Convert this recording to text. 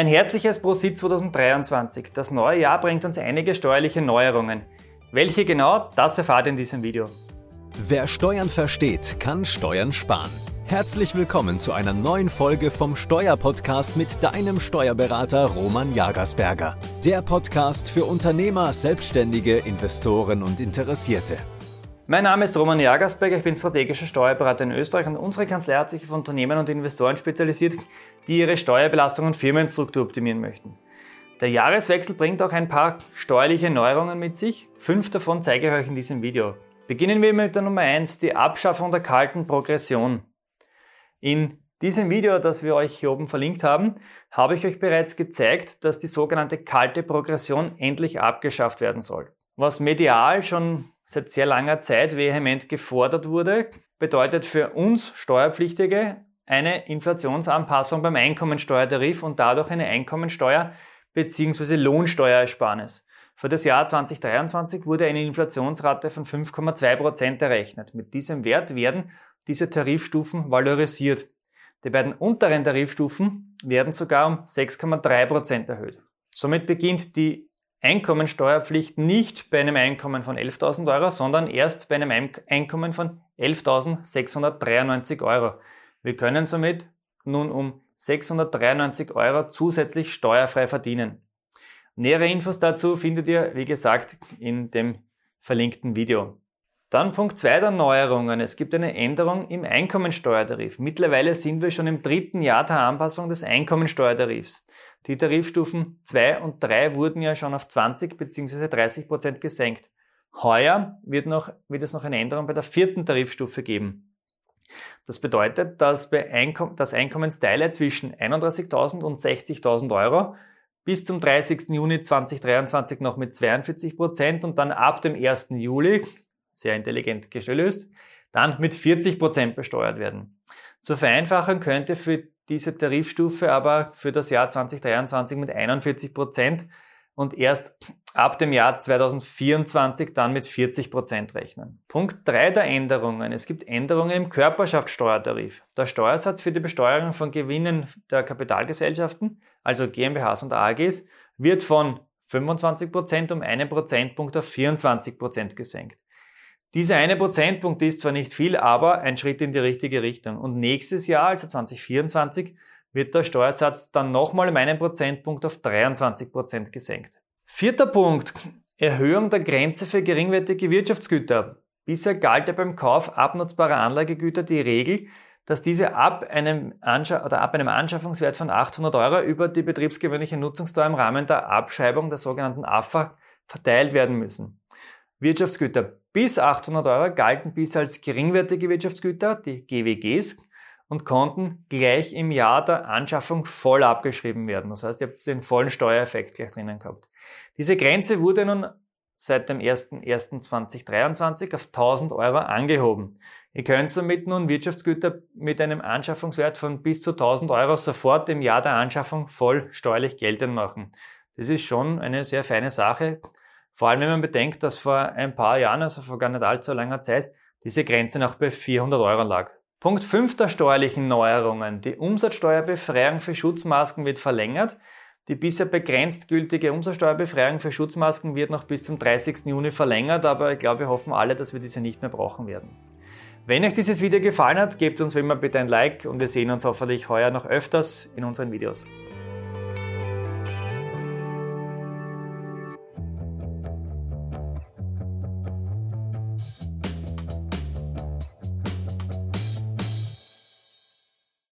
Ein herzliches Prosit 2023. Das neue Jahr bringt uns einige steuerliche Neuerungen. Welche genau, das erfahrt ihr in diesem Video. Wer Steuern versteht, kann Steuern sparen. Herzlich willkommen zu einer neuen Folge vom Steuerpodcast mit deinem Steuerberater Roman Jagersberger. Der Podcast für Unternehmer, Selbstständige, Investoren und Interessierte. Mein Name ist Roman Jagersberger, ich bin strategischer Steuerberater in Österreich und unsere Kanzlei hat sich auf Unternehmen und Investoren spezialisiert, die ihre Steuerbelastung und Firmenstruktur optimieren möchten. Der Jahreswechsel bringt auch ein paar steuerliche Neuerungen mit sich. Fünf davon zeige ich euch in diesem Video. Beginnen wir mit der Nummer 1, die Abschaffung der kalten Progression. In diesem Video, das wir euch hier oben verlinkt haben, habe ich euch bereits gezeigt, dass die sogenannte kalte Progression endlich abgeschafft werden soll. Was medial schon seit sehr langer Zeit vehement gefordert wurde, bedeutet für uns Steuerpflichtige eine Inflationsanpassung beim Einkommensteuertarif und dadurch eine Einkommensteuer bzw. Lohnsteuerersparnis. Für das Jahr 2023 wurde eine Inflationsrate von 5,2 Prozent errechnet. Mit diesem Wert werden diese Tarifstufen valorisiert. Die beiden unteren Tarifstufen werden sogar um 6,3 Prozent erhöht. Somit beginnt die Einkommensteuerpflicht nicht bei einem Einkommen von 11.000 Euro, sondern erst bei einem Einkommen von 11.693 Euro. Wir können somit nun um 693 Euro zusätzlich steuerfrei verdienen. Nähere Infos dazu findet ihr, wie gesagt, in dem verlinkten Video. Dann Punkt 2 der Neuerungen. Es gibt eine Änderung im Einkommensteuertarif. Mittlerweile sind wir schon im dritten Jahr der Anpassung des Einkommensteuertarifs. Die Tarifstufen 2 und 3 wurden ja schon auf 20 bzw. 30 Prozent gesenkt. Heuer wird, noch, wird es noch eine Änderung bei der vierten Tarifstufe geben. Das bedeutet, dass bei Einkom dass Einkommensteile zwischen 31.000 und 60.000 Euro bis zum 30. Juni 2023 noch mit 42 Prozent und dann ab dem 1. Juli, sehr intelligent gelöst, dann mit 40 Prozent besteuert werden. Zur Vereinfachung könnte für diese Tarifstufe aber für das Jahr 2023 mit 41 Prozent und erst ab dem Jahr 2024 dann mit 40 Prozent rechnen. Punkt 3 der Änderungen. Es gibt Änderungen im Körperschaftssteuertarif. Der Steuersatz für die Besteuerung von Gewinnen der Kapitalgesellschaften, also GmbHs und AGs, wird von 25 Prozent um einen Prozentpunkt auf 24 Prozent gesenkt. Dieser eine Prozentpunkt ist zwar nicht viel, aber ein Schritt in die richtige Richtung. Und nächstes Jahr, also 2024, wird der Steuersatz dann nochmal um einen Prozentpunkt auf 23 Prozent gesenkt. Vierter Punkt. Erhöhung der Grenze für geringwertige Wirtschaftsgüter. Bisher galt ja beim Kauf abnutzbarer Anlagegüter die Regel, dass diese ab einem, oder ab einem Anschaffungswert von 800 Euro über die betriebsgewöhnliche Nutzungsdauer im Rahmen der Abschreibung der sogenannten AFA verteilt werden müssen. Wirtschaftsgüter bis 800 Euro galten bisher als geringwertige Wirtschaftsgüter, die GWGs, und konnten gleich im Jahr der Anschaffung voll abgeschrieben werden. Das heißt, ihr habt den vollen Steuereffekt gleich drinnen gehabt. Diese Grenze wurde nun seit dem 01.01.2023 auf 1000 Euro angehoben. Ihr könnt somit nun Wirtschaftsgüter mit einem Anschaffungswert von bis zu 1000 Euro sofort im Jahr der Anschaffung voll steuerlich geltend machen. Das ist schon eine sehr feine Sache. Vor allem, wenn man bedenkt, dass vor ein paar Jahren, also vor gar nicht allzu langer Zeit, diese Grenze noch bei 400 Euro lag. Punkt 5 der steuerlichen Neuerungen. Die Umsatzsteuerbefreiung für Schutzmasken wird verlängert. Die bisher begrenzt gültige Umsatzsteuerbefreiung für Schutzmasken wird noch bis zum 30. Juni verlängert, aber ich glaube, wir hoffen alle, dass wir diese nicht mehr brauchen werden. Wenn euch dieses Video gefallen hat, gebt uns wie immer bitte ein Like und wir sehen uns hoffentlich heuer noch öfters in unseren Videos.